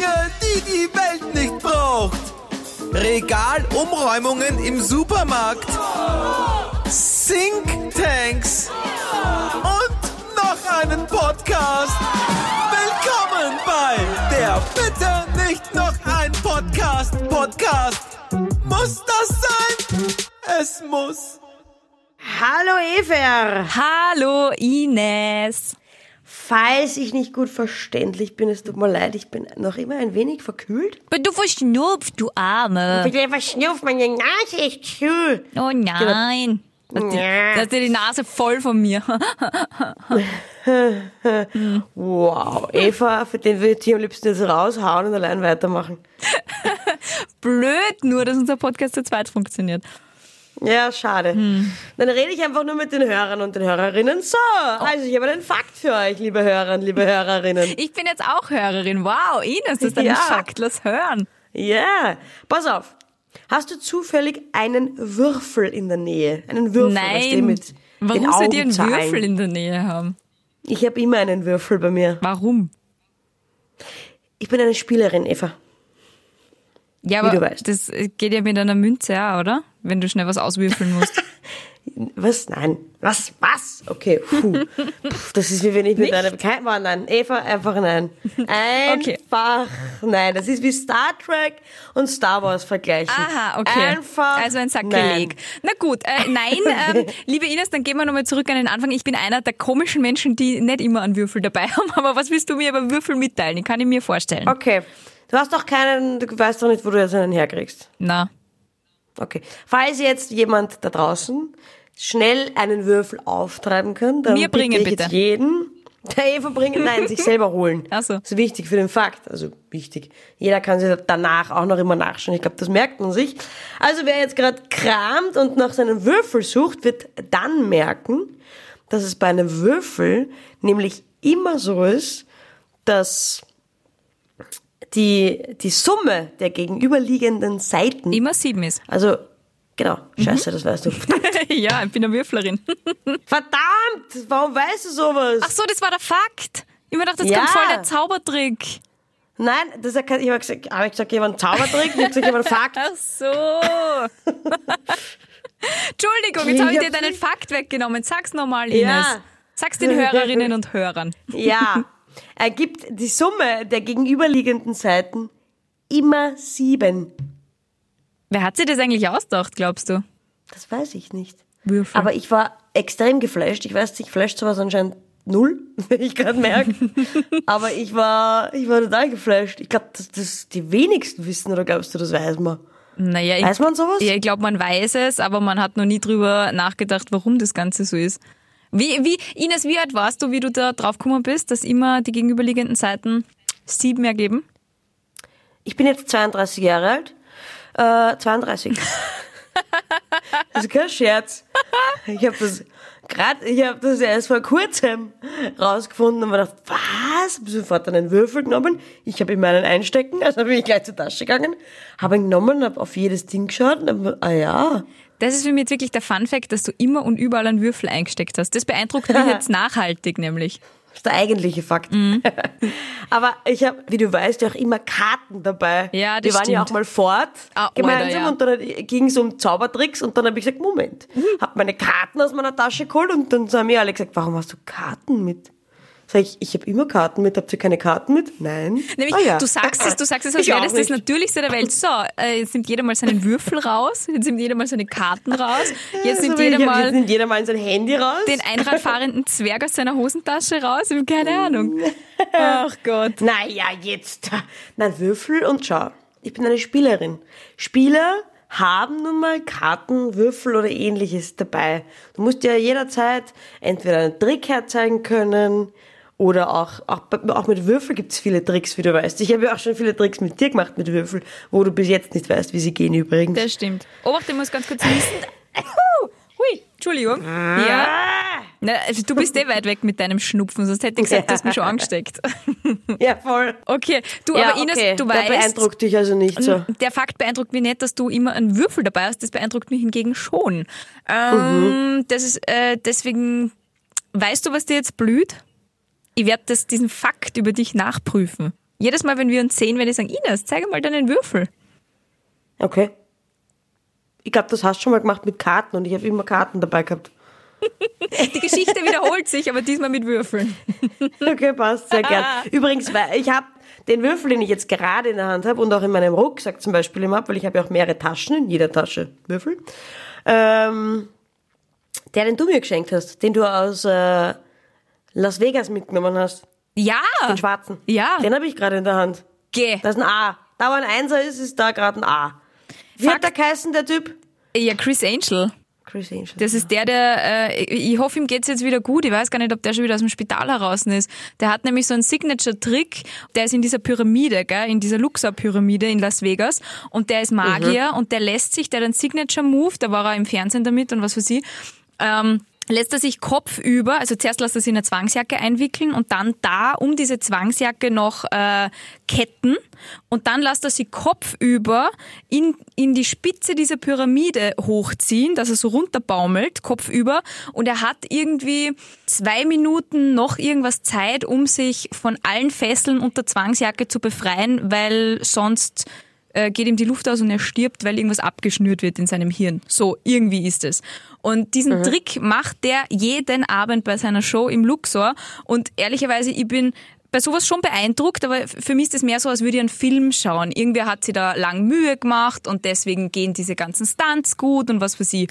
Dinge, die die Welt nicht braucht. Regalumräumungen im Supermarkt. Thinktanks. Und noch einen Podcast. Willkommen bei der Bitte nicht noch ein Podcast. Podcast. Muss das sein? Es muss. Hallo Ever! Hallo Ines. Falls ich nicht gut verständlich bin, es tut mir leid, ich bin noch immer ein wenig verkühlt. Bin du verschnupft, du Arme. Ich bin verschnupft, meine Nase ist zu. Oh nein. Die, Ja. du hast dir die Nase voll von mir. Wow, Eva, für den würde ich am liebsten jetzt raushauen und allein weitermachen. Blöd nur, dass unser Podcast zu zweit funktioniert. Ja, schade. Hm. Dann rede ich einfach nur mit den Hörern und den Hörerinnen. So, also ich habe einen Fakt für euch, liebe Hörer und liebe Hörerinnen. Ich bin jetzt auch Hörerin. Wow, Ines, das ist ein Ja. Fakt. Lass hören. Ja, pass auf. Hast du zufällig einen Würfel in der Nähe? Einen Würfel, Nein. mit den Warum soll die einen Augenzahlen? Würfel in der Nähe haben? Ich habe immer einen Würfel bei mir. Warum? Ich bin eine Spielerin, Eva. Ja, Wie aber du weißt. das geht ja mit einer Münze auch, oder? Wenn du schnell was auswürfeln musst. Was? Nein. Was? Was? Okay. Puh. Das ist wie wenn ich mit einer kein war nein. Eva einfach nein. Okay. Einfach nein. Das ist wie Star Trek und Star Wars vergleichen. Aha, okay. Einfach. also ein Sakrileg. Na gut, äh, nein, ähm, liebe Ines, dann gehen wir nochmal zurück an den Anfang. Ich bin einer der komischen Menschen, die nicht immer einen Würfel dabei haben. Aber was willst du mir über Würfel mitteilen? Ich kann ich mir vorstellen. Okay. Du hast doch keinen, du weißt doch nicht, wo du jetzt einen herkriegst. Na, Okay. Falls jetzt jemand da draußen schnell einen Würfel auftreiben kann, dann Mir bringen, bitte ich bitte. jetzt jeden der Eva bringen, nein, sich selber holen. Ach so. Das ist wichtig für den Fakt, also wichtig. Jeder kann sich danach auch noch immer nachschauen. Ich glaube, das merkt man sich. Also wer jetzt gerade kramt und nach seinem Würfel sucht, wird dann merken, dass es bei einem Würfel nämlich immer so ist, dass die, die Summe der gegenüberliegenden Seiten immer sieben ist. also, genau. Scheiße, das weißt du. ja, ich bin eine Würflerin. Verdammt! Warum weißt du sowas? Ach so, das war der Fakt. Ich mir gedacht, jetzt Ja. kommt voll der Zaubertrick. Nein, das ist ja kein, ich habe gesagt, ich gesagt, ich habe einen Zaubertrick, ich habe gesagt, ich habe einen Fakt. Ach so. Entschuldigung, jetzt habe ich Ich dir deinen Fakt weggenommen. Sag's nochmal, Ines. Ja. Sag's den Hörerinnen und Hörern. Ja, ergibt die Summe der gegenüberliegenden Seiten immer sieben. Wer hat sich das eigentlich ausgedacht, glaubst du? Das weiß ich nicht. Würfel. Aber ich war extrem geflasht. Ich weiß, ich flasht sowas anscheinend null, wenn ich gerade merke. Aber ich war, ich war total geflasht. Ich glaube, dass das die wenigsten wissen, oder glaubst du, das weiß man? Naja, ich, Weiß man sowas? Ja, ich glaube, man weiß es, aber man hat noch nie drüber nachgedacht, warum das Ganze so ist. Wie, wie, Ines, wie alt warst du, wie du da drauf gekommen bist, dass immer die gegenüberliegenden Seiten sieben ergeben? Ich bin jetzt 32 Jahre alt. Äh, 32. das ist kein Scherz. Ich habe das gerade, ich habe das erst vor kurzem rausgefunden und mir gedacht, was? Hab sofort einen Würfel genommen. Ich habe in meinen einstecken, also bin ich gleich zur Tasche gegangen, habe ihn genommen, habe auf jedes Ding geschaut und mir, ah ja, Das ist für mich jetzt wirklich der Fun-Fact, dass du immer und überall einen Würfel eingesteckt hast. Das beeindruckt mich jetzt nachhaltig nämlich. das ist der eigentliche Fakt. Aber ich habe, wie du weißt, ja auch immer Karten dabei. Ja, das Wir waren ja stimmt. auch mal fort Ah, gemeinsam Alter, ja. und dann ging es um Zaubertricks und dann habe ich gesagt, Moment, hab meine Karten aus meiner Tasche geholt und dann haben mir alle gesagt, warum hast du Karten mit? Sag ich, ich habe immer Karten mit, habt ihr keine Karten mit? Nein. Nämlich, Ah ja. du sagst es, du sagst es, als wäre das das. Natürlichste der Welt. So, äh, jetzt nimmt jeder mal seinen Würfel raus, jetzt nimmt jeder mal seine Karten raus, jetzt nimmt wie jeder mal Jetzt nimmt jeder mal sein Handy raus. den Einradfahrenden Zwerg aus seiner Hosentasche raus. Ich habe keine Ahnung. Ach Gott. Naja, jetzt. Nein, Würfel und schau. Ich bin eine Spielerin. Spieler haben nun mal Karten, Würfel oder ähnliches dabei. Du musst ja jederzeit entweder einen Trick herzeigen können oder auch, auch, auch mit Würfel gibt's viele Tricks, wie du weißt. Ich habe ja auch schon viele Tricks mit dir gemacht mit Würfel, wo du bis jetzt nicht weißt, wie sie gehen übrigens. Das stimmt. Obacht, ich muss ganz kurz niesen. Hui, Entschuldigung. Ja. Na, also du bist eh weit weg mit deinem Schnupfen, sonst hätte ich gesagt, du hast mich schon angesteckt. ja, voll. Okay, du, ja, aber Ines, okay. du Der weißt, beeindruckt dich also nicht so. der Fakt beeindruckt mich nicht, dass du immer einen Würfel dabei hast. Das beeindruckt mich hingegen schon. Ähm, Das ist äh, deswegen. Weißt du, was dir jetzt blüht? Ich werde das, diesen Fakt über dich nachprüfen. Jedes Mal, wenn wir uns sehen, wenn ich sagen, Ines, zeig mal deinen Würfel. Okay. Ich glaube, das hast du schon mal gemacht mit Karten und ich habe immer Karten dabei gehabt. Die Geschichte wiederholt sich, aber diesmal mit Würfeln. Okay, passt, sehr gern. Übrigens, weil ich habe den Würfel, den ich jetzt gerade in der Hand habe und auch in meinem Rucksack zum Beispiel immer, weil ich habe ja auch mehrere Taschen, in jeder Tasche Würfel, ähm, der, den du mir geschenkt hast, den du aus äh, Las Vegas mitgenommen hast, Ja. den schwarzen. Ja. Den habe ich gerade in der Hand. Geh. Da ist ein A. Da wo ein Einser ist, ist da gerade ein A. Wie hat der geheißen, der Typ? Ja, Chris Angel. Chris Angel. Das ist der, der, äh, ich hoffe, ihm geht's jetzt wieder gut. Ich weiß gar nicht, ob der schon wieder aus dem Spital heraus ist. Der hat nämlich so einen Signature-Trick, der ist in dieser Pyramide, gell, in dieser Luxor-Pyramide in Las Vegas. Und der ist Magier und der lässt sich, der hat einen Signature-Move, da war er im Fernsehen damit und was für sie, ähm, lässt er sich kopfüber, also zuerst lässt er sich in eine Zwangsjacke einwickeln und dann da um diese Zwangsjacke noch äh, Ketten. Und dann lässt er sie kopfüber in, in die Spitze dieser Pyramide hochziehen, dass er so runterbaumelt, kopfüber. Und er hat irgendwie zwei Minuten noch irgendwas Zeit, um sich von allen Fesseln und der Zwangsjacke zu befreien, weil sonst äh, geht ihm die Luft aus und er stirbt, weil irgendwas abgeschnürt wird in seinem Hirn. So, irgendwie ist es. Und diesen Trick macht der jeden Abend bei seiner Show im Luxor. Und ehrlicherweise, ich bin bei sowas schon beeindruckt, aber für mich ist es mehr so, als würde ich einen Film schauen. Irgendwer hat sich da lang Mühe gemacht und deswegen gehen diese ganzen Stunts gut und was für sie.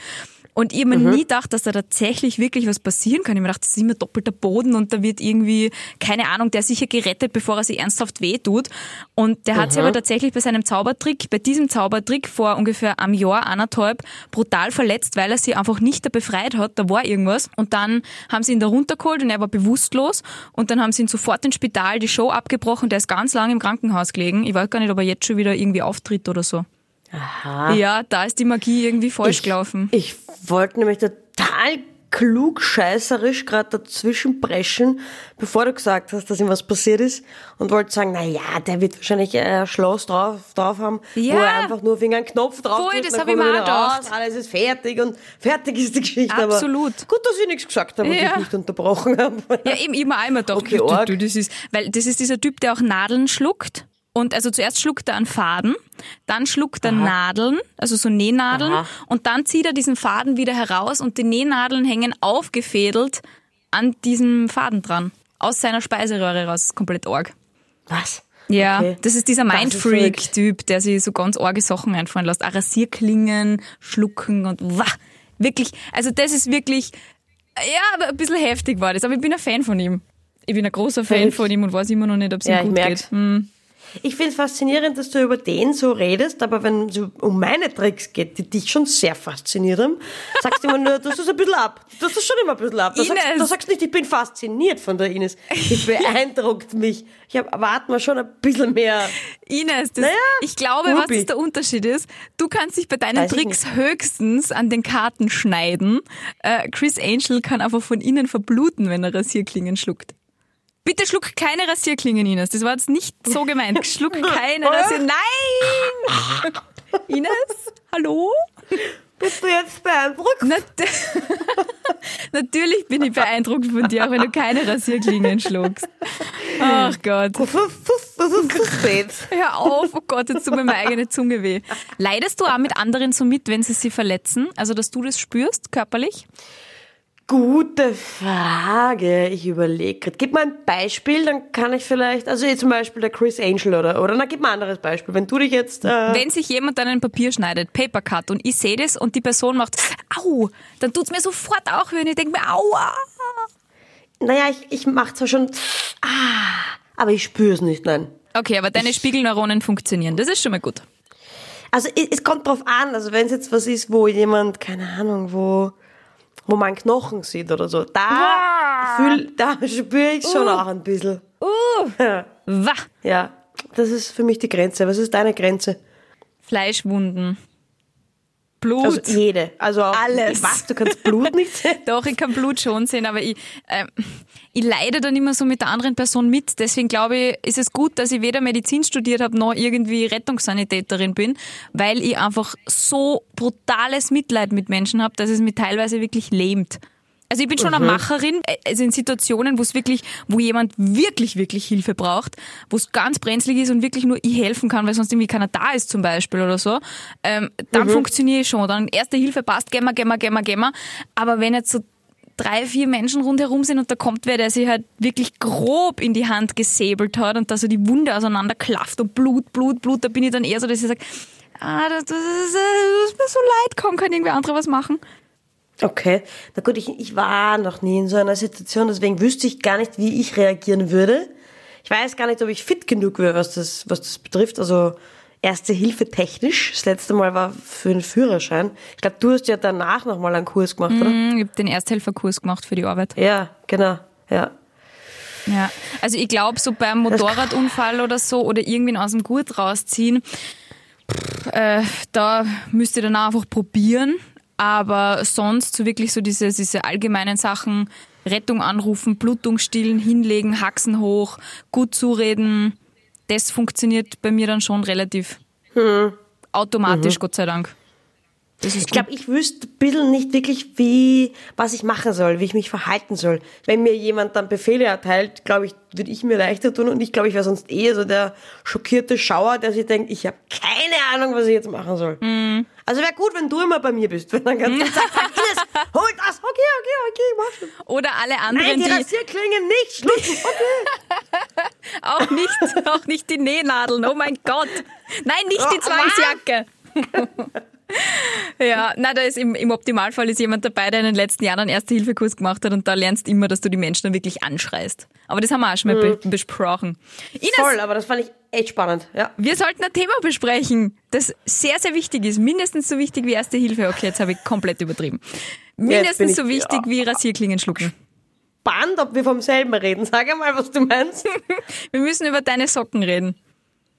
Und ich habe mir nie gedacht, dass da tatsächlich wirklich was passieren kann. Ich habe mir gedacht, das ist immer doppelter Boden und da wird irgendwie, keine Ahnung, der ist sicher gerettet, bevor er sich ernsthaft wehtut. Und der hat sich aber tatsächlich bei seinem Zaubertrick, bei diesem Zaubertrick vor ungefähr einem Jahr, anderthalb, brutal verletzt, weil er sich einfach nicht da befreit hat. Da war irgendwas. Und dann haben sie ihn da runtergeholt und er war bewusstlos. Und dann haben sie ihn sofort ins Spital, die Show abgebrochen. Der ist ganz lange im Krankenhaus gelegen. Ich weiß gar nicht, ob er jetzt schon wieder irgendwie auftritt oder so. Aha. Ja, da ist die Magie irgendwie falsch Ich- gelaufen. Ich wollte nämlich total klug scheißerisch gerade dazwischen preschen, bevor du gesagt hast, dass ihm was passiert ist und wollte sagen, na ja, der wird wahrscheinlich ein Schloss drauf, drauf haben, Ja. wo er einfach nur wegen einen Knopf drauf Voll, drückt, das dann hab ich kommt mir auch raus, gedacht. alles ist fertig und fertig ist die Geschichte. Absolut. Aber gut, dass ich nichts gesagt habe und Ja. dich nicht unterbrochen habe. Ja, eben immer einmal gedacht, Okay, du, arg. du, das ist, weil das ist dieser Typ, der auch Nadeln schluckt. Und also zuerst schluckt er einen Faden, dann schluckt er Nadeln, also so Nähnadeln, Aha. und dann zieht er diesen Faden wieder heraus und die Nähnadeln hängen aufgefädelt an diesem Faden dran. Aus seiner Speiseröhre raus. Das ist komplett arg. Was? Ja, Okay. das ist dieser Mindfreak-Typ, der sich so ganz arge Sachen einfallen lässt. Auch Rasierklingen, schlucken und wah, wirklich, also das ist wirklich, ja, aber ein bisschen heftig war das, aber ich bin ein Fan von ihm. Ich bin ein großer Fan Verrückt. von ihm und weiß immer noch nicht, ob es Ja, ihm ich gut geht. Hm. Ich finde es faszinierend, dass du über den so redest, aber wenn es um meine Tricks geht, die dich schon sehr fasziniert haben, sagst du immer nur, du tust es ein bisschen ab. Du tust es schon immer ein bisschen ab. Du sagst, Ines. du sagst nicht, ich bin fasziniert von der Ines. Ich beeindruckt mich. Ich erwarte mir schon ein bisschen mehr. Ines, das, Naja, ich glaube, was Ruby. das der Unterschied ist, du kannst dich bei deinen Weiß Tricks höchstens an den Karten schneiden. Äh, Chris Angel kann einfach von innen verbluten, wenn er Rasierklingen schluckt. Bitte schluck keine Rasierklingen, Ines. Das war jetzt nicht so gemeint. Schluck keine Rasierklingen. Nein! Ines, hallo? Bist du jetzt beeindruckt? Nat Natürlich bin ich beeindruckt von dir, auch wenn du keine Rasierklingen schluckst. Ach Gott. Das ist, das ist zu spät. Hör auf, oh Gott, jetzt tut mir meine eigene Zunge weh. Leidest du auch mit anderen so mit, wenn sie sie verletzen? Also, dass du das spürst, körperlich? Gute Frage. Ich überlege gerade. Gib mal ein Beispiel, dann kann ich vielleicht, also jetzt zum Beispiel der Chris Angel oder, oder, na, gib mal ein anderes Beispiel. Wenn du dich jetzt, äh, Wenn sich jemand dann ein Papier schneidet, Papercut, und ich sehe das und die Person macht, au, dann tut's mir sofort auch weh und ich denke mir, aua. naja, ich, ich mach zwar schon, ah, aber ich spüre es nicht, nein. Okay, aber deine Spiegelneuronen funktionieren. Das ist schon mal gut. Also es, es kommt drauf an, also wenn es jetzt was ist, wo jemand, keine Ahnung, wo, wo man Knochen sieht oder so, da, fühl, da spüre ich schon auch ein bisschen. Ja. Wah. ja, das ist für mich die Grenze. Was ist deine Grenze? Fleischwunden. Blut. Also jede. Also auch, Alles. Was, du kannst Blut nicht sehen? Doch, ich kann Blut schon sehen, aber ich, ähm, ich leide dann immer so mit der anderen Person mit. Deswegen glaube ich, ist es gut, dass ich weder Medizin studiert habe, noch irgendwie Rettungssanitäterin bin, weil ich einfach so brutales Mitleid mit Menschen habe, dass es mich teilweise wirklich lähmt. Also ich bin schon eine Macherin, äh, also in Situationen, wo es wirklich, wo jemand wirklich, wirklich Hilfe braucht, wo es ganz brenzlig ist und wirklich nur ich helfen kann, weil sonst irgendwie keiner da ist zum Beispiel oder so, ähm, dann funktioniere ich schon. Dann erste Hilfe passt, gehen wir, gehen wir, gehen wir, gehen wir. Aber wenn jetzt so drei, vier Menschen rundherum sind und da kommt wer, der sich halt wirklich grob in die Hand gesäbelt hat und da so die Wunde auseinanderklafft und Blut, Blut, Blut, da bin ich dann eher so, dass ich sage, ah, das, das, das, das ist mir so leid, komm, kann irgendwer andere was machen? Okay, na gut, ich, ich war noch nie in so einer Situation, deswegen wüsste ich gar nicht, wie ich reagieren würde. Ich weiß gar nicht, ob ich fit genug wäre, was das, was das betrifft. Also Erste Hilfe technisch. Das letzte Mal war für den Führerschein. Ich glaube, du hast ja danach nochmal einen Kurs gemacht, oder? Hm, Ich habe den Ersthelferkurs gemacht für die Arbeit. Ja, genau. Ja. Ja, also ich glaube, so beim Motorradunfall oder so oder irgendwen aus dem Gurt rausziehen, äh, da müsst ihr dann einfach probieren. Aber sonst so wirklich so diese, diese allgemeinen Sachen, Rettung anrufen, Blutung stillen, hinlegen, Haxen hoch, gut zureden, das funktioniert bei mir dann schon relativ automatisch, Gott sei Dank. Ich glaube, ich wüsste ein bisschen nicht wirklich, wie, was ich machen soll, wie ich mich verhalten soll. Wenn mir jemand dann Befehle erteilt, glaube ich, würde ich mir leichter tun und ich glaube, ich wäre sonst eher so der schockierte Schauer, der sich denkt, ich habe keine Ahnung, was ich jetzt machen soll. Also wäre gut, wenn du immer bei mir bist, wenn dann ganz sagt, Ines, hol das, okay, okay, okay, mach schon. Oder alle Nein, anderen, die die Rasierklingen nicht schlucken, okay. auch nicht, auch nicht die Nähnadeln. Oh mein Gott. Nein, nicht die Oh, Zwangsjacke. Ja, na, da ist im, im Optimalfall ist jemand dabei, der in den letzten Jahren einen Erste-Hilfe-Kurs gemacht hat und da lernst immer, dass du die Menschen dann wirklich anschreist. Aber das haben wir auch schon mal be besprochen. Ines, Voll, aber das fand ich echt spannend, ja. wir sollten ein Thema besprechen, das sehr, sehr wichtig ist. Mindestens so wichtig wie Erste Hilfe. Okay, jetzt habe ich komplett übertrieben. Mindestens ich- so wichtig wie Rasierklingen schlucken. Spannend, ob wir vom selben reden. Sag einmal, was du meinst. Wir müssen über deine Socken reden.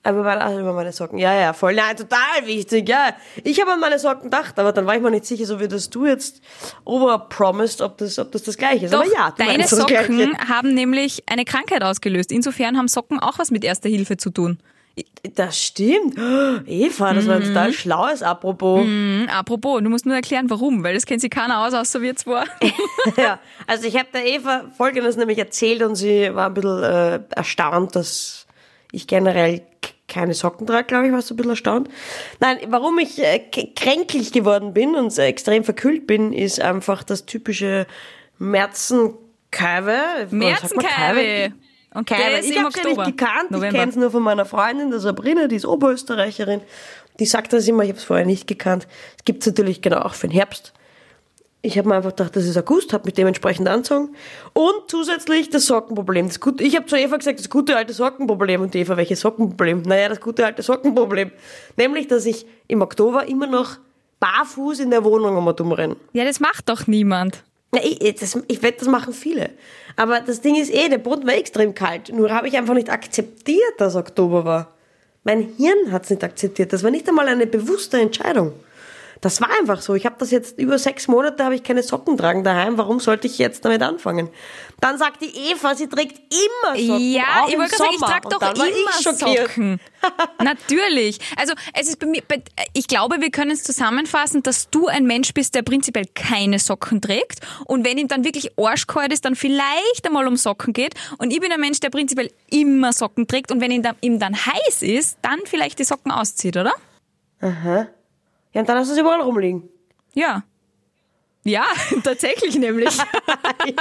Aber war das über meine Socken? Ja, ja, voll. Nein, total wichtig, ja. Ich habe an meine Socken gedacht, aber dann war ich mir nicht sicher, so wie das du jetzt overpromised, ob das, ob das das gleiche ist. Doch, aber ja, deine Socken haben nämlich eine Krankheit ausgelöst. Insofern haben Socken auch was mit Erster Hilfe zu tun. Das stimmt. Oh, Eva, das war ein total schlaues Apropos. Hm, apropos, du musst nur erklären, warum, weil das kennt sich keiner aus, außer wir zwei. ja, also ich habe der Eva Folgendes nämlich erzählt und sie war ein bisschen äh, erstaunt, dass ich generell keine Socken trage, glaube ich, war so ein bisschen erstaunt. Nein, warum ich äh, kränklich geworden bin und äh, extrem verkühlt bin, ist einfach das typische Märzenkaiwe. Märzenkaiwe. Und ist Ich im habe ja nicht gekannt, ich November. kenne es nur von meiner Freundin, der Sabrina, die ist Oberösterreicherin. Die sagt das immer, ich habe es vorher nicht gekannt. Es gibt natürlich genau auch für den Herbst. Ich habe mir einfach gedacht, das ist August, habe mich dementsprechend anzogen. Und zusätzlich das Sockenproblem. Das gute, ich habe zu Eva gesagt, das gute alte Sockenproblem. Und die Eva, welches Sockenproblem? Naja, das gute alte Sockenproblem. Nämlich, dass ich im Oktober immer noch barfuß in der Wohnung um und umrenne. Ja, das macht doch niemand. Na, ich, ich- das, ich wette, das machen viele. Aber das Ding ist eh, der Boden war extrem kalt. Nur habe ich einfach nicht akzeptiert, dass Oktober war. Mein Hirn hat es nicht akzeptiert. Das war nicht einmal eine bewusste Entscheidung. Das war einfach so. Ich habe das jetzt über sechs Monate habe ich keine Socken tragen daheim. Warum sollte ich jetzt damit anfangen? Dann sagt die Eva, sie trägt immer Socken. Ja, ich wollte gerade sagen, ich trage doch immer. Socken. Natürlich. Also es ist bei mir, ich glaube, wir können es zusammenfassen, dass du ein Mensch bist, der prinzipiell keine Socken trägt und wenn ihm dann wirklich arschkalt ist, dann vielleicht einmal um Socken geht und ich bin ein Mensch, der prinzipiell immer Socken trägt und wenn ihm dann, ihm dann heiß ist, dann vielleicht die Socken auszieht, oder? Ja, und dann hast du sie überall rumliegen. Ja. Ja, tatsächlich nämlich. ich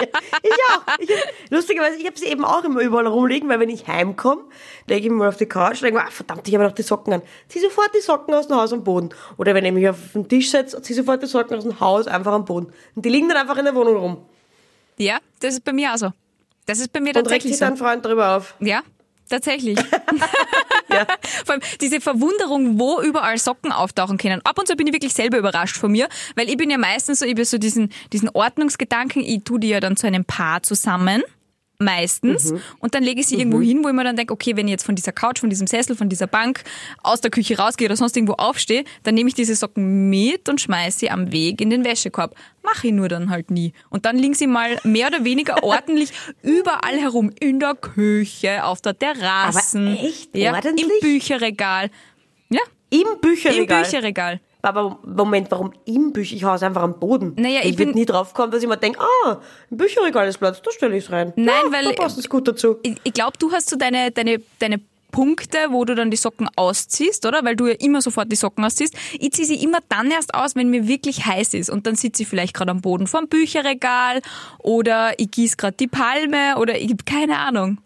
auch. Ich, lustigerweise, ich habe sie eben auch immer überall rumliegen, weil wenn ich heimkomme, lege ich mich mal auf die Couch und denke mir, ah, verdammt, ich habe noch die Socken an. Zieh sofort die Socken aus dem Haus am Boden. Oder wenn ich mich auf den Tisch setze, zieh sofort die Socken aus dem Haus einfach am Boden. Und die liegen dann einfach in der Wohnung rum. Ja, das ist bei mir auch so. Das ist bei mir Und regt tatsächlich sich so. dein Freund drüber auf. Ja, tatsächlich. Ja. Vor allem diese Verwunderung, wo überall Socken auftauchen können. Ab und zu bin ich wirklich selber überrascht von mir, weil ich bin ja meistens so, ich bin so diesen, diesen Ordnungsgedanken, ich tu die ja dann zu einem Paar zusammen. Meistens. Und dann lege ich sie irgendwo hin, wo ich mir dann denke, okay, wenn ich jetzt von dieser Couch, von diesem Sessel, von dieser Bank aus der Küche rausgehe oder sonst irgendwo aufstehe, dann nehme ich diese Socken mit und schmeiße sie am Weg in den Wäschekorb. Mache ich nur dann halt nie. Und dann liegen sie mal mehr oder weniger ordentlich überall herum. In der Küche, auf der Terrasse. Aber echt? Ja, Ordentlich? Im Bücherregal. Ja, Im im Bücherregal. Aber Moment, warum im Bücher? Ich hau es einfach am Boden. Naja, ich ich bin- nie drauf kommen, dass ich mir denke, ah, im Bücherregal ist Platz, da stelle ich es rein. Nein, ja, weil- Da passt es gut dazu. Ich, ich glaube, du hast so deine, deine, deine Punkte, wo du dann die Socken ausziehst, oder? Weil du ja immer sofort die Socken ausziehst. Ich ziehe sie immer dann erst aus, wenn mir wirklich heiß ist. Und dann sitze ich vielleicht gerade am Boden vom Bücherregal oder ich gieße gerade die Palme oder ich keine Ahnung.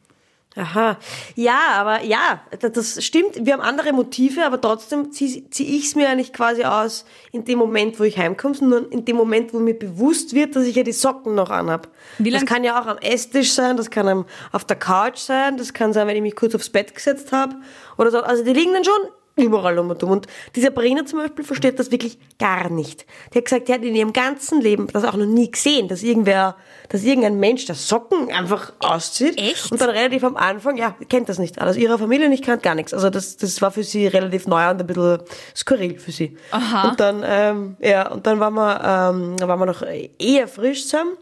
Aha. Ja, aber ja, das- stimmt. Wir haben andere Motive, aber trotzdem ziehe zieh ich es mir eigentlich quasi aus in dem Moment, wo ich heimkomme, sondern in dem Moment, wo mir bewusst wird, dass ich ja die Socken noch anhab. Wie Das kann ja auch am Esstisch sein, das kann am, auf der Couch sein, das kann sein, wenn ich mich kurz aufs Bett gesetzt habe oder so. Also die liegen dann schon überall um und um. Und die Sabrina zum Beispiel versteht das wirklich gar nicht. Die hat gesagt, die hat in ihrem ganzen Leben das auch noch nie gesehen, dass irgendwer, dass irgendein Mensch das Socken einfach auszieht. Echt? Und dann relativ am Anfang, ja, kennt das nicht. Also ihrer Familie nicht kennt gar nichts. Also das, das war für sie relativ neu und ein bisschen skurril für sie. Aha. Und dann, ähm, ja, und dann waren wir, ähm, waren wir noch eher frisch zusammen.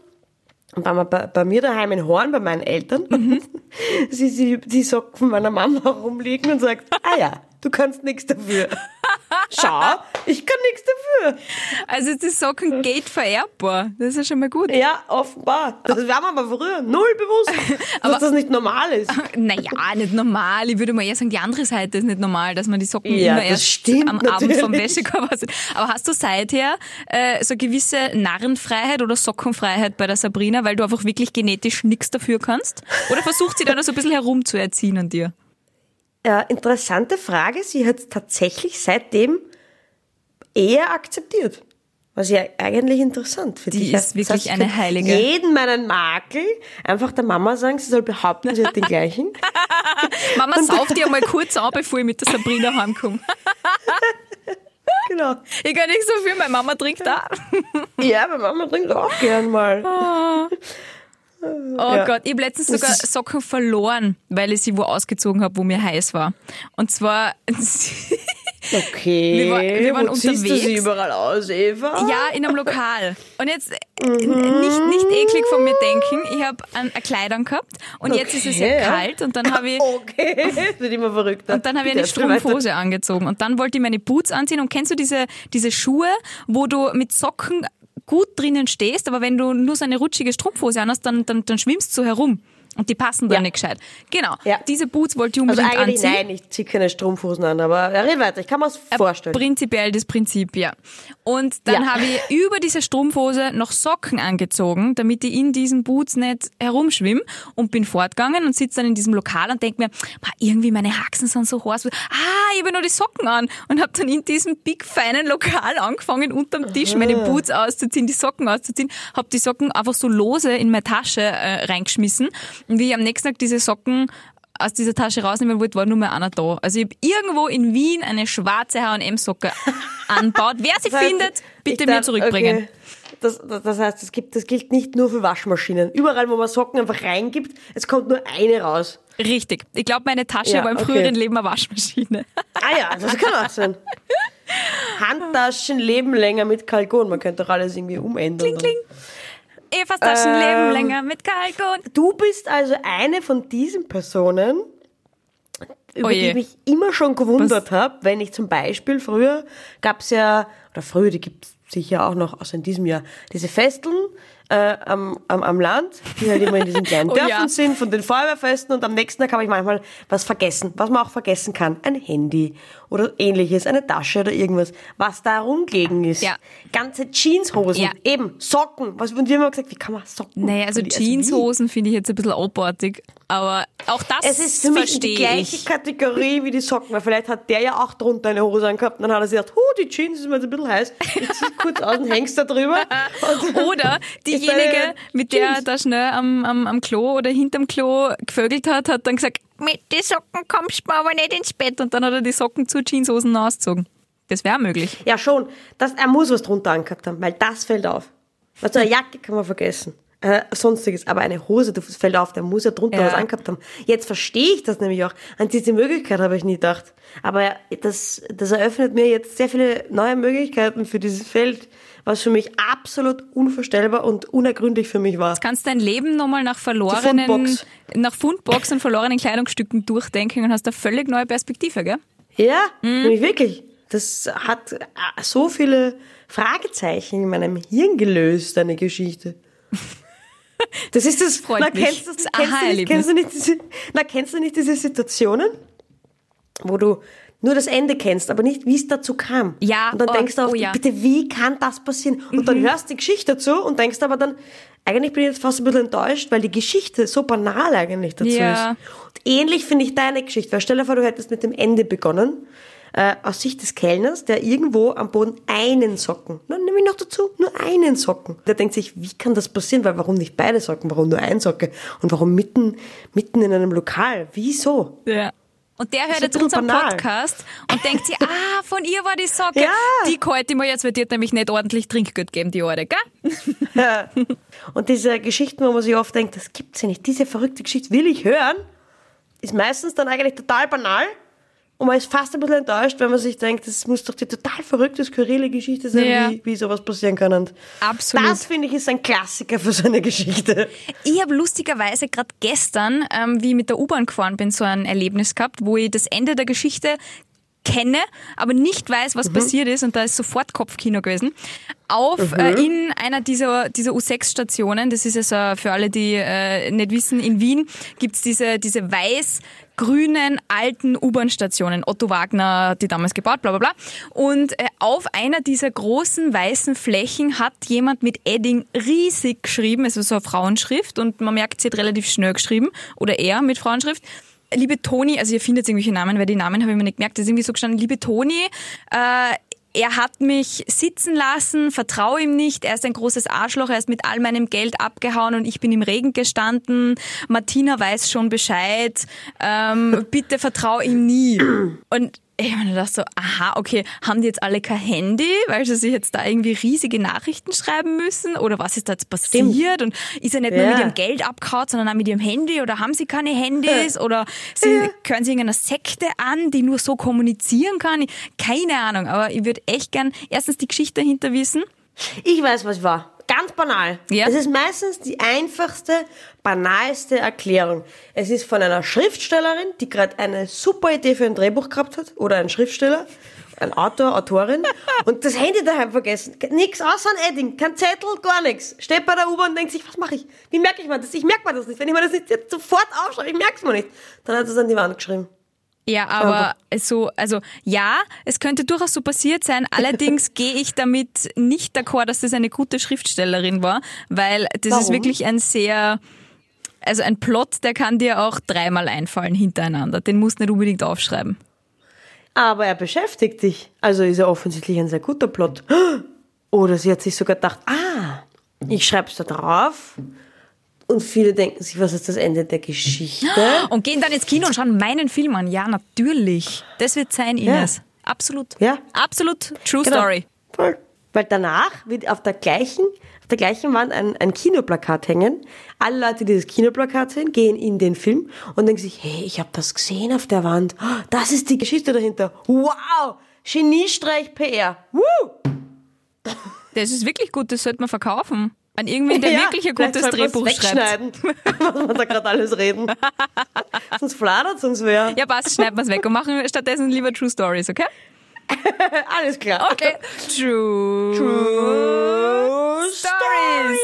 Und waren wir bei, bei mir daheim in Horn, bei meinen Eltern. sie, sie die Socken von meiner Mama rumliegen und sagt, ah ja, du kannst nichts dafür. Schau, ich kann nichts dafür. Also ist die Socken Gate vererbbar. Das ist ja schon mal gut. Ja, offenbar. Das war mir aber früher null bewusst, dass das nicht normal ist. Naja, nicht normal. Ich würde mal eher sagen, die andere Seite ist nicht normal, dass man die Socken Ja, immer erst stimmt am Abend vom natürlich. Wäschekorb aussieht. Aber hast du seither äh, so gewisse Narrenfreiheit oder Sockenfreiheit bei der Sabrina, weil du einfach wirklich genetisch nichts dafür kannst? Oder versucht sie da noch so ein bisschen herumzuerziehen an dir? Ja, interessante Frage. Sie hat es tatsächlich seitdem eher akzeptiert. Was ja eigentlich interessant für Die dich. ist wirklich sie eine kann Heilige. Jeden meinen Makel einfach der Mama sagen, sie soll behaupten, sie hat den gleichen. Mama, sauf dir mal kurz an, bevor ich mit der Sabrina heimkomme. genau. Ich kann nicht so viel, meine Mama trinkt da. Ja, meine Mama trinkt auch gern mal. Oh Ja. Gott, ich habe letztens sogar Socken verloren, weil ich sie wo ausgezogen habe, wo mir heiß war. Und zwar, Okay. Wir war- wir waren Wo ziehst du sie unterwegs. überall aus, Eva? ja, in einem Lokal. Und jetzt äh, nicht, nicht eklig von mir denken, ich habe ein, ein Kleid angehabt und jetzt ist es ja Okay, kalt und dann habe ich Okay, das wird immer verrückter. Und dann habe ich eine weiter. Strumpfhose angezogen. Und dann wollte ich meine Boots anziehen. Und kennst du diese, diese Schuhe, wo du mit Socken gut drinnen stehst, aber wenn du nur so eine rutschige Strumpfhose anhast, dann, dann, dann schwimmst du herum. Und die passen dann Ja. nicht gescheit. Genau. Ja. Diese Boots wollte ich Also unbedingt eigentlich anziehen. nein, ich ziehe keine Strumpfhosen an, aber ja, red weiter, ich kann mir das vorstellen. Prinzipiell das Prinzip, ja. Und dann Ja. habe ich über diese Strumpfhose noch Socken angezogen, damit ich in diesen Boots nicht herumschwimme und bin fortgegangen und sitze dann in diesem Lokal und denke mir, "Ma, irgendwie meine Haxen sind so heiß. Ah, ich habe nur die Socken an und habe dann in diesem big feinen Lokal angefangen, unterm Tisch meine Boots auszuziehen, die Socken auszuziehen, habe die Socken einfach so lose in meine Tasche äh, reingeschmissen und wie ich am nächsten Tag diese Socken aus dieser Tasche rausnehmen wollte, war nur mehr einer da. Also ich habe irgendwo in Wien eine schwarze H&M-Socke anbaut. Wer sie Das heißt, findet, bitte mir zurückbringen. Okay. Das, das, das heißt, es gibt, das gilt nicht nur für Waschmaschinen. Überall, wo man Socken einfach reingibt, es kommt nur eine raus. Richtig. Ich glaube, meine Tasche Ja, war im okay. früheren Leben eine Waschmaschine. Ah ja, das kann auch sein. Handtaschen leben länger mit Kalkon. Man könnte doch alles irgendwie umändern. Kling, kling. Evas Taschen Ähm. leben länger mit Kalkon. Du bist also eine von diesen Personen, über Oh die ich mich immer schon gewundert habe, wenn ich zum Beispiel früher gab's ja, oder früher, die gibt's sicher auch noch, außer in diesem Jahr, diese Festeln äh, am, am, am Land, die halt immer in diesen kleinen Oh Dörfern ja. sind, von den Feuerwehrfesten und am nächsten Tag habe ich manchmal was vergessen, was man auch vergessen kann. Ein Handy oder ähnliches, eine Tasche oder irgendwas, was da rumgelegen ist. Ja. Ganze Jeanshosen, Ja. eben, Socken. Was, und wir haben immer gesagt, wie kann man Socken? Naja, also? Jeanshosen finde ich jetzt ein bisschen abartig. Aber auch das Es ist für mich die gleiche ich. Kategorie wie die Socken, weil vielleicht hat der ja auch drunter eine Hose angehabt und dann hat er sich gedacht, huh, die Jeans ist mir jetzt ein bisschen heiß. Ich zieh kurz aus und hängst da drüber. Oder diejenige, mit der Jeans. da schnell am, am, am Klo oder hinterm Klo gevögelt hat, hat dann gesagt, mit den Socken kommst du aber nicht ins Bett. Und dann hat er die Socken zu Jeanshosen ausgezogen. Das wäre möglich. Ja, schon. Das, er muss was drunter angehabt haben, weil das fällt auf. Also eine Jacke kann man vergessen. Äh, sonstiges, aber eine Hose, das fällt auf, der muss ja drunter Ja. was angehabt haben. Jetzt verstehe ich das nämlich auch. An diese Möglichkeit habe ich nie gedacht. Aber das, das eröffnet mir jetzt sehr viele neue Möglichkeiten für dieses Feld, was für mich absolut unvorstellbar und unergründlich für mich war. kannst dein Leben nochmal nach verlorenen, Fundbox. nach Fundbox und verlorenen Kleidungsstücken durchdenken und hast eine völlig neue Perspektive, gell? Ja, Mhm. nämlich wirklich. das hat äh, so viele Fragezeichen in meinem Hirn gelöst, deine Geschichte. Das ist das, Freut na, mich. kennst, Das kennst, du nicht, kennst, du nicht diese, na, kennst du nicht diese Situationen, wo du nur das Ende kennst, aber nicht, wie es dazu kam. Ja, Und dann oh, denkst du auch, oh ja. Mhm. bitte, wie kann das passieren? Und dann hörst du die Geschichte dazu und denkst aber dann, eigentlich bin ich jetzt fast ein bisschen enttäuscht, weil die Geschichte so banal eigentlich dazu Ja. ist. Und ähnlich finde ich deine Geschichte, weil stell dir vor, du hättest mit dem Ende begonnen, äh, aus Sicht des Kellners, der irgendwo am Boden einen Socken, na, nehme ich noch dazu, nur einen Socken. Der denkt sich, wie kann das passieren? Weil warum nicht beide Socken? Warum nur ein Socke? Und warum mitten, mitten in einem Lokal? Wieso? Ja. Und der hört jetzt unseren banal. Podcast und denkt sich, ah, von ihr war die Socke. Ja. Die kalte ich mir jetzt, weil die hat nämlich nicht ordentlich Trinkgeld gegeben, die Alte, gell? Und diese Geschichten, wo man sich oft denkt, das gibt's ja nicht, diese verrückte Geschichte will ich hören, ist meistens dann eigentlich total banal. Und man ist fast ein bisschen enttäuscht, wenn man sich denkt, das muss doch die total verrückte, skurrile Geschichte sein, Ja. wie, wie sowas passieren kann. Und Absolut. das, finde ich, ist ein Klassiker für so eine Geschichte. Ich habe lustigerweise gerade gestern, ähm, wie ich mit der U-Bahn gefahren bin, so ein Erlebnis gehabt, wo ich das Ende der Geschichte kenne, aber nicht weiß, was passiert ist und da ist sofort Kopfkino gewesen. Auf äh, in einer dieser, dieser U6-Stationen, das ist also für alle, die äh, nicht wissen, in Wien gibt's diese, diese weiß-grünen alten U-Bahn-Stationen. Otto Wagner hat die damals gebaut, bla bla bla. Und äh, auf einer dieser großen weißen Flächen hat jemand mit Edding riesig geschrieben, also so eine Frauenschrift und man merkt, sie hat relativ schnell geschrieben oder er mit Frauenschrift. Liebe Toni, also ihr findet irgendwelche Namen, weil die Namen habe ich mir nicht gemerkt, das ist irgendwie so gestanden, liebe Toni, äh, er hat mich sitzen lassen, vertraue ihm nicht, er ist ein großes Arschloch, er ist mit all meinem Geld abgehauen und ich bin im Regen gestanden, Martina weiß schon Bescheid, ähm, bitte vertraue ihm nie. Und ich meine, dachte so, aha, okay, haben die jetzt alle kein Handy, weil sie sich jetzt da irgendwie riesige Nachrichten schreiben müssen? Oder was ist da jetzt passiert? Und ist er nicht nur Ja. mit ihrem Geld abgehauen, sondern auch mit ihrem Handy? Oder haben sie keine Handys? Oder sie, gehören sie irgendeiner Sekte an, die nur so kommunizieren kann? Keine Ahnung, aber ich würde echt gern erstens die Geschichte dahinter wissen. Ich weiß, was war. Ganz banal. Ja. Es ist meistens die einfachste, banalste Erklärung. Es ist von einer Schriftstellerin, die gerade eine super Idee für ein Drehbuch gehabt hat, oder ein Schriftsteller, ein Autor, Autorin, und das Handy daheim vergessen. Nix außer ein Edding, kein Zettel, gar nichts. Steht bei der U-Bahn und denkt sich, was mache ich? Wie merke ich mir das? Ich merke mir das nicht. Wenn ich mir das nicht jetzt sofort aufschreibe, ich merke es mir nicht. Dann hat es an die Wand geschrieben. Ja, aber so, also ja, es könnte durchaus so passiert sein. Allerdings gehe ich damit nicht d'accord, dass das eine gute Schriftstellerin war, weil das ist Warum? wirklich ein sehr, also ein Plot, der kann dir auch dreimal einfallen hintereinander. Den musst du nicht unbedingt aufschreiben. Aber er beschäftigt dich. Also ist er offensichtlich ein sehr guter Plot. Oder sie hat sich sogar gedacht, ah, ich schreib's da drauf. Und viele denken sich, was ist das Ende der Geschichte? Und gehen dann ins Kino und schauen meinen Film an. Ja, natürlich. Das wird sein, Ines. Absolut. Ja. Absolut. True Genau. Story. Voll. Weil danach wird auf der gleichen, auf der gleichen Wand ein, ein Kinoplakat hängen. Alle Leute, die das Kinoplakat sehen, gehen in den Film und denken sich, hey, ich habe das gesehen auf der Wand. Oh, Das ist die Geschichte dahinter. Wow! Geniestreich PR. Woo! Das ist wirklich gut, das sollte man verkaufen. An irgendwen, der wirklich ein gutes Drehbuch schreibt. wegschneiden, was wir da gerade alles reden. sonst fladert uns wer. Ja, passt, schneiden wir es weg und machen stattdessen lieber True Stories, okay? Alles klar. Okay. True, True Stories. Story.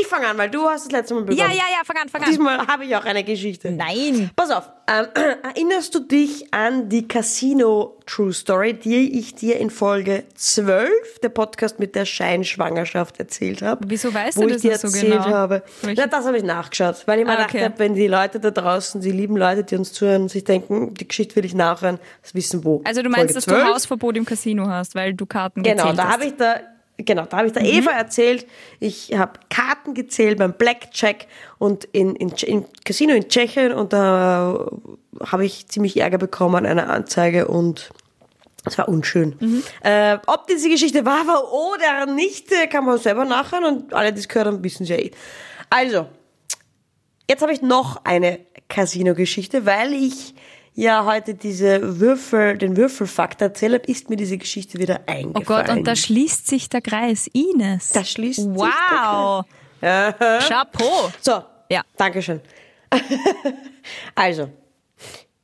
Ich fange an, weil du hast das letzte Mal begonnen. Ja, ja, ja, fang an, fang an. Diesmal habe ich auch eine Geschichte. Nein. Pass auf, ähm, erinnerst du dich an die Casino True Story, die ich dir in Folge 12, der Podcast mit der Scheinschwangerschaft, erzählt habe? Wieso weißt du ich das dir noch so erzählt genau? habe. Na, das habe ich nachgeschaut, weil ich mir Ah, gedacht okay. habe, wenn die Leute da draußen, die lieben Leute, die uns zuhören, sich denken, die Geschichte will ich nachhören, das wissen wo. Also du meinst, Folge dass 12? du Hausverbot im Casino hast, weil du Karten Genau, da habe ich da, genau, da habe ich der Eva erzählt, ich habe Karten gezählt beim Blackjack und in, in, in Casino in Tschechien und da habe ich ziemlich Ärger bekommen, eine Anzeige und es war unschön. Äh, ob diese Geschichte wahr war oder nicht, äh, kann man selber nachhören und alle, die es gehört haben, wissen es ja eh. Also, jetzt habe ich noch eine Casino-Geschichte, weil ich ja heute diese Würfel, den Würfelfakt erzählt habe, ist mir diese Geschichte wieder Oh eingefallen. Gott, und da schließt sich der Kreis. Ines. Da schließt sich Wow. Chapeau. So, Ja. Dankeschön. also,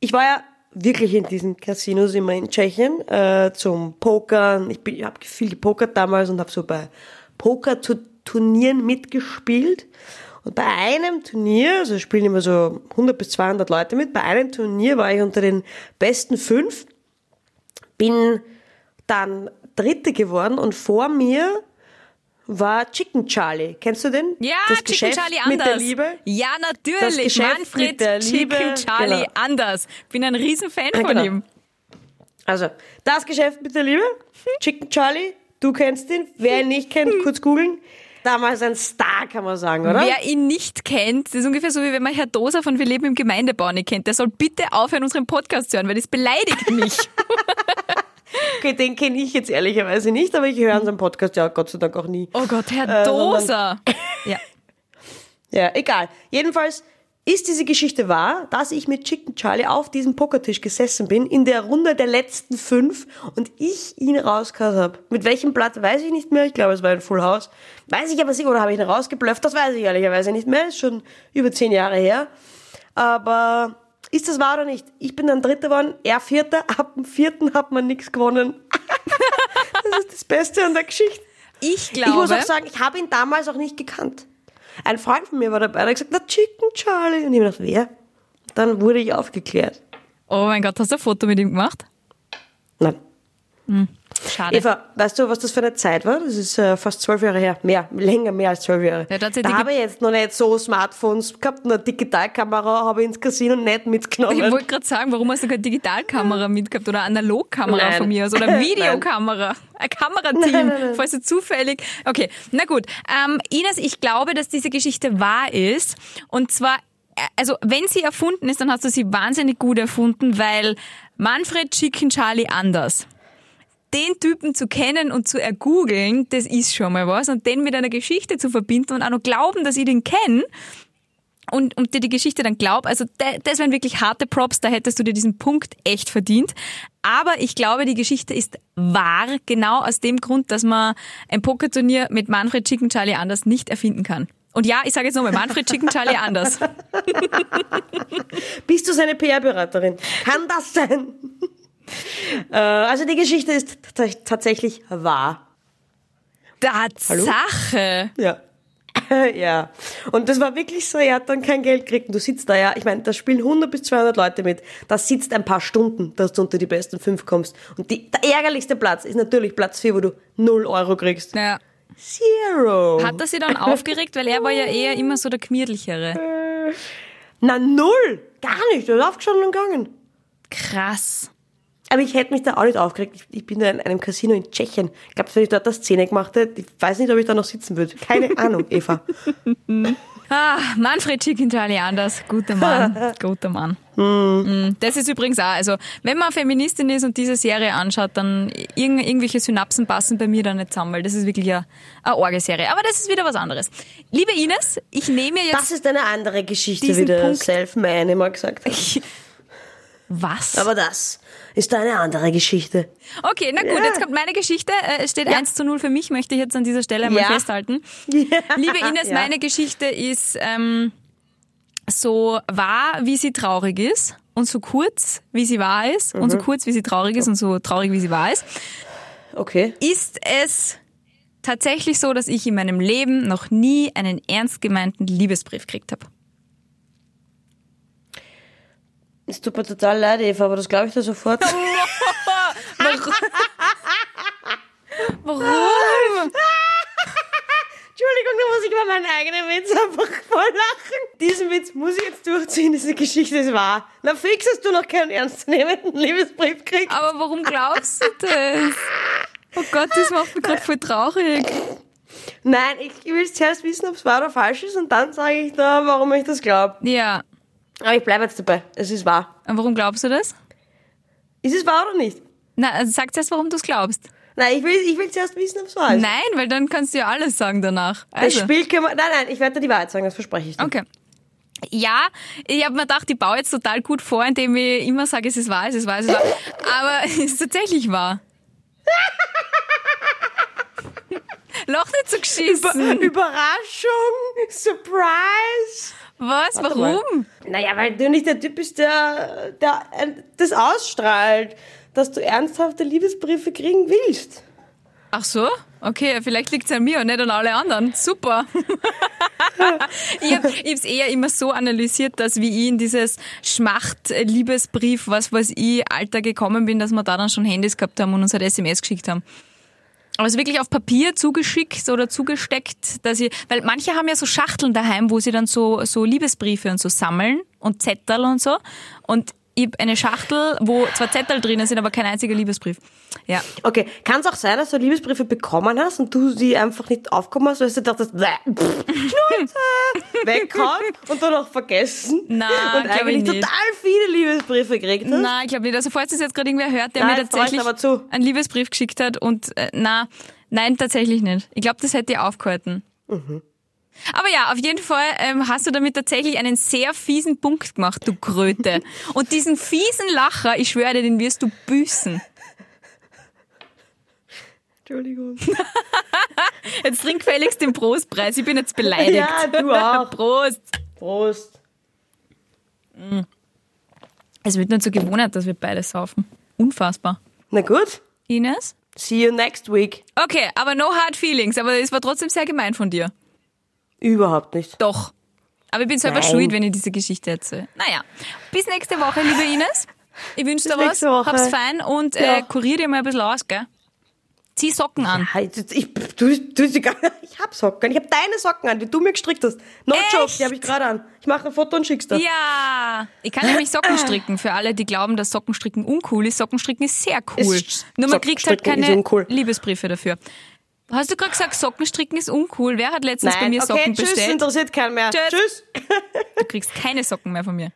ich war ja wirklich in diesen Casinos immer in Tschechien äh, zum Pokern. Ich, bin- ich habe viel gepokert damals und habe so bei Pokerturnieren mitgespielt. Und bei einem Turnier, also spielen immer so 100 bis 200 Leute mit, bei einem Turnier war ich unter den besten fünf, bin dann Dritte geworden und vor mir war Chicken Charlie. Kennst du den? Ja, das Chicken Geschäft Charlie mit anders. der Liebe. Ja, natürlich. Manfred mit der Liebe, Chicken Charlie genau. anders. Bin ein Riesenfan Ja, von genau. ihm. Also, das Geschäft mit der Liebe, Chicken Charlie, du kennst ihn. Wer ihn nicht kennt, kurz googeln. Damals ein Star, kann man sagen, oder? Wer ihn nicht kennt, das ist ungefähr so, wie wenn man Herr Doser von Wir leben im Gemeindebau nicht kennt. Der soll bitte aufhören, unseren Podcast zu hören, weil das beleidigt mich. Okay, den kenne ich jetzt ehrlicherweise nicht, aber ich höre unseren Podcast ja Gott sei Dank auch nie. Oh Gott, Herr Äh, Doser. Ja. Ja, egal. Jedenfalls ist diese Geschichte wahr, dass ich mit Chicken Charlie auf diesem Pokertisch gesessen bin, in der Runde der letzten fünf und ich ihn rausgehört habe. Mit welchem Blatt weiß ich nicht mehr. Ich glaube, es war ein Full House. Weiß ich aber sicher, oder habe ich ihn rausgeblufft? Das weiß ich ehrlicherweise nicht mehr. Ist schon über zehn Jahre her. Aber ist das wahr oder nicht? Ich bin dann Dritter geworden, er Vierter. Ab dem Vierten hat man nichts gewonnen. das ist das Beste an der Geschichte. Ich Ich muss glaube, auch sagen, ich habe ihn damals auch nicht gekannt. Ein Freund von mir war dabei, der hat gesagt, na Chicken Charlie. Und ich habe gedacht, wer? Dann wurde ich aufgeklärt. oh mein Gott, hast du ein Foto mit ihm gemacht? Nein. Schade. Eva, weißt du, was das für eine Zeit war? Das ist äh, fast zwölf Jahre her. Mehr, länger, mehr als zwölf Jahre. Ja, da habe ich jetzt noch nicht so Smartphones gehabt, eine Digitalkamera habe ich ins Casino nicht mitgenommen. Ich wollte gerade sagen, warum hast du keine Digitalkamera mitgehabt oder eine Analogkamera Nein. von mir aus oder Nein. Videokamera, ein Kamerateam, Nein, nein, nein. falls du zufällig. Okay, na gut. Ähm, Ines, ich glaube, dass diese Geschichte wahr ist und zwar äh, also wenn sie erfunden ist, dann hast du sie wahnsinnig gut erfunden, weil Manfred Chicken Charlie anders. Den Typen zu kennen und zu ergoogeln, das ist schon mal was. Und den mit einer Geschichte zu verbinden und auch noch glauben, dass ich den kenne, und, und dir die Geschichte dann glaub, also da- das wären wirklich harte Props, da hättest du dir diesen Punkt echt verdient. Aber ich glaube, die Geschichte ist wahr, genau aus dem Grund, dass man ein Pokerturnier mit Manfred Chicken Charlie anders nicht erfinden kann. Und ja, ich sage jetzt nochmal, Manfred Chicken Charlie anders. Bist du seine PR-Beraterin? Kann das sein? Äh, also die Geschichte ist tats- tatsächlich wahr. Tatsache. Ja. ja. Und das war wirklich so, er hat dann kein Geld gekriegt. Und du sitzt da, ja, ich meine, da spielen 100 bis 200 Leute mit. Da sitzt ein paar Stunden, dass du unter die besten fünf kommst. Und die, der ärgerlichste Platz ist natürlich Platz 4, wo du 0 Euro kriegst. Naja. Zero. Hat er sich dann aufgeregt, weil er war ja eher immer so der Gemütlichere. Na, null. Gar nicht. Er ist aufgestanden und gegangen. Krass. Aber ich hätte mich da auch nicht aufgeregt. Ich, ich bin da in einem Casino in Tschechien. Ich glaube, wenn ich dort das Szene gemacht hätte, ich weiß nicht, ob ich da noch sitzen würde. Keine Ahnung, Eva. Ah, Manfred Chicken Charlie anders. Guter Mann. Guter Mann. Mm, Das ist übrigens auch, also wenn man Feministin ist und diese Serie anschaut, dann irg irgendwelche Synapsen passen bei mir da nicht zusammen, weil das ist wirklich eine, eine Orgelserie. Aber das ist wieder was anderes. Liebe Ines, ich nehme jetzt... Das ist eine andere Geschichte, wie der Self-Man immer gesagt hat. was? Aber das ist eine andere Geschichte. Okay, na gut, Ja. jetzt kommt meine Geschichte. Äh, Es steht 1 zu 0 für mich, möchte ich jetzt an dieser Stelle einmal Ja. festhalten. Ja. Liebe Ines, Ja. meine Geschichte ist ähm, so wahr, wie sie traurig ist und so kurz, wie sie wahr ist und Mhm. so kurz, wie sie traurig ist und so traurig, wie sie wahr ist. Okay. Ist es tatsächlich so, dass ich in meinem Leben noch nie einen ernst gemeinten Liebesbrief gekriegt habe? Es tut mir total leid, Eva, aber das glaube ich dir sofort. Warum? Entschuldigung, da muss ich über meinen eigenen Witz einfach voll lachen. Diesen Witz muss ich jetzt durchziehen, diese Geschichte ist wahr. Na fix hast du noch keinen ernstzunehmenden Liebesbrief gekriegt. Aber warum glaubst du das? Oh Gott, das macht mich gerade voll traurig. Nein, ich will zuerst wissen, ob es wahr oder falsch ist und dann sage ich da, warum ich das glaube. Ja, Aber ich bleibe jetzt dabei, es ist wahr. und warum glaubst du das? Ist es wahr oder nicht? Na, also sag zuerst, warum du es glaubst. Nein, ich will, ich will zuerst wissen, ob es wahr ist. Nein, weil dann kannst du ja alles sagen danach. Das Also. Spiel können wir, nein, nein, ich werde dir die Wahrheit sagen, das verspreche ich dir. Okay. Ja, ich habe mir gedacht, ich baue jetzt total gut vor, indem ich immer sage, es ist wahr, es ist wahr, es ist wahr. Aber es ist tatsächlich wahr. Loch nicht so geschissen. Überraschung, Surprise. Was? Warte Warum? Mal. Naja, weil du nicht der Typ bist, der, der äh, das ausstrahlt, dass du ernsthafte Liebesbriefe kriegen willst. Ach so? Okay, vielleicht liegt es an mir und nicht an alle anderen. Super. ich habe es eher immer so analysiert, dass wie ich in dieses Schmacht-Liebesbrief, was weiß ich, Alter gekommen bin, dass wir da dann schon Handys gehabt haben und uns halt SMS geschickt haben. Aber es wirklich auf Papier zugeschickt oder zugesteckt, dass ich, weil manche haben ja so Schachteln daheim, wo sie dann so, so Liebesbriefe und so sammeln und Zettel und so. Und ich habe eine Schachtel, wo zwar Zettel drinnen sind, aber kein einziger Liebesbrief. Ja. Okay, kann es auch sein, dass du Liebesbriefe bekommen hast und du sie einfach nicht aufgekommen hast, weil du dachtest, pff, Schnauze, weghauen und dann auch vergessen? Nein, und glaub ich eigentlich nicht. total viele Liebesbriefe gekriegt hast? Nein, ich glaube nicht. Also falls das jetzt gerade irgendwer hört, der Nein, mir jetzt tatsächlich aber zu. einen Liebesbrief geschickt hat und äh, na, nein, tatsächlich nicht. Ich glaube, das hätte ich aufgehalten. Mhm. Aber ja, auf jeden Fall ähm, hast du damit tatsächlich einen sehr fiesen Punkt gemacht, du Kröte. Und diesen fiesen Lacher, ich schwöre dir, den wirst du büßen. Entschuldigung. Jetzt trink gefälligst den Prostpreis, ich bin jetzt beleidigt. Ja, du auch. Prost. Prost. Es wird nicht so gewohnt, dass wir beide saufen. Unfassbar. Na gut, Ines? see you next week. Okay, aber no hard feelings, aber es war trotzdem sehr gemein von dir. Überhaupt nicht. Doch. Aber ich bin selber Nein. schuld, wenn ich diese Geschichte erzähle. Naja, bis nächste Woche, liebe Ines. Ich wünsche dir was, Woche. hab's fein und Ja. äh, kurier dir mal ein bisschen aus, gell? Zieh Socken an. Ja, Ich, ich, du, du, ich hab Socken. Ich hab deine Socken an, die du mir gestrickt hast. No Echt? joke, die habe ich gerade an. Ich mache ein Foto und schick's dir. Ja, ich kann nämlich Socken stricken. Für alle, die glauben, dass Sockenstricken uncool ist. Sockenstricken ist sehr cool. Ist- Nur man kriegt halt keine. Liebesbriefe dafür. Hast du gerade gesagt, Sockenstricken ist uncool? Wer hat letztens bei mir okay, Socken tschüss, bestellt? interessiert keinen mehr. Tschüss. Tschüss. Du kriegst keine Socken mehr von mir.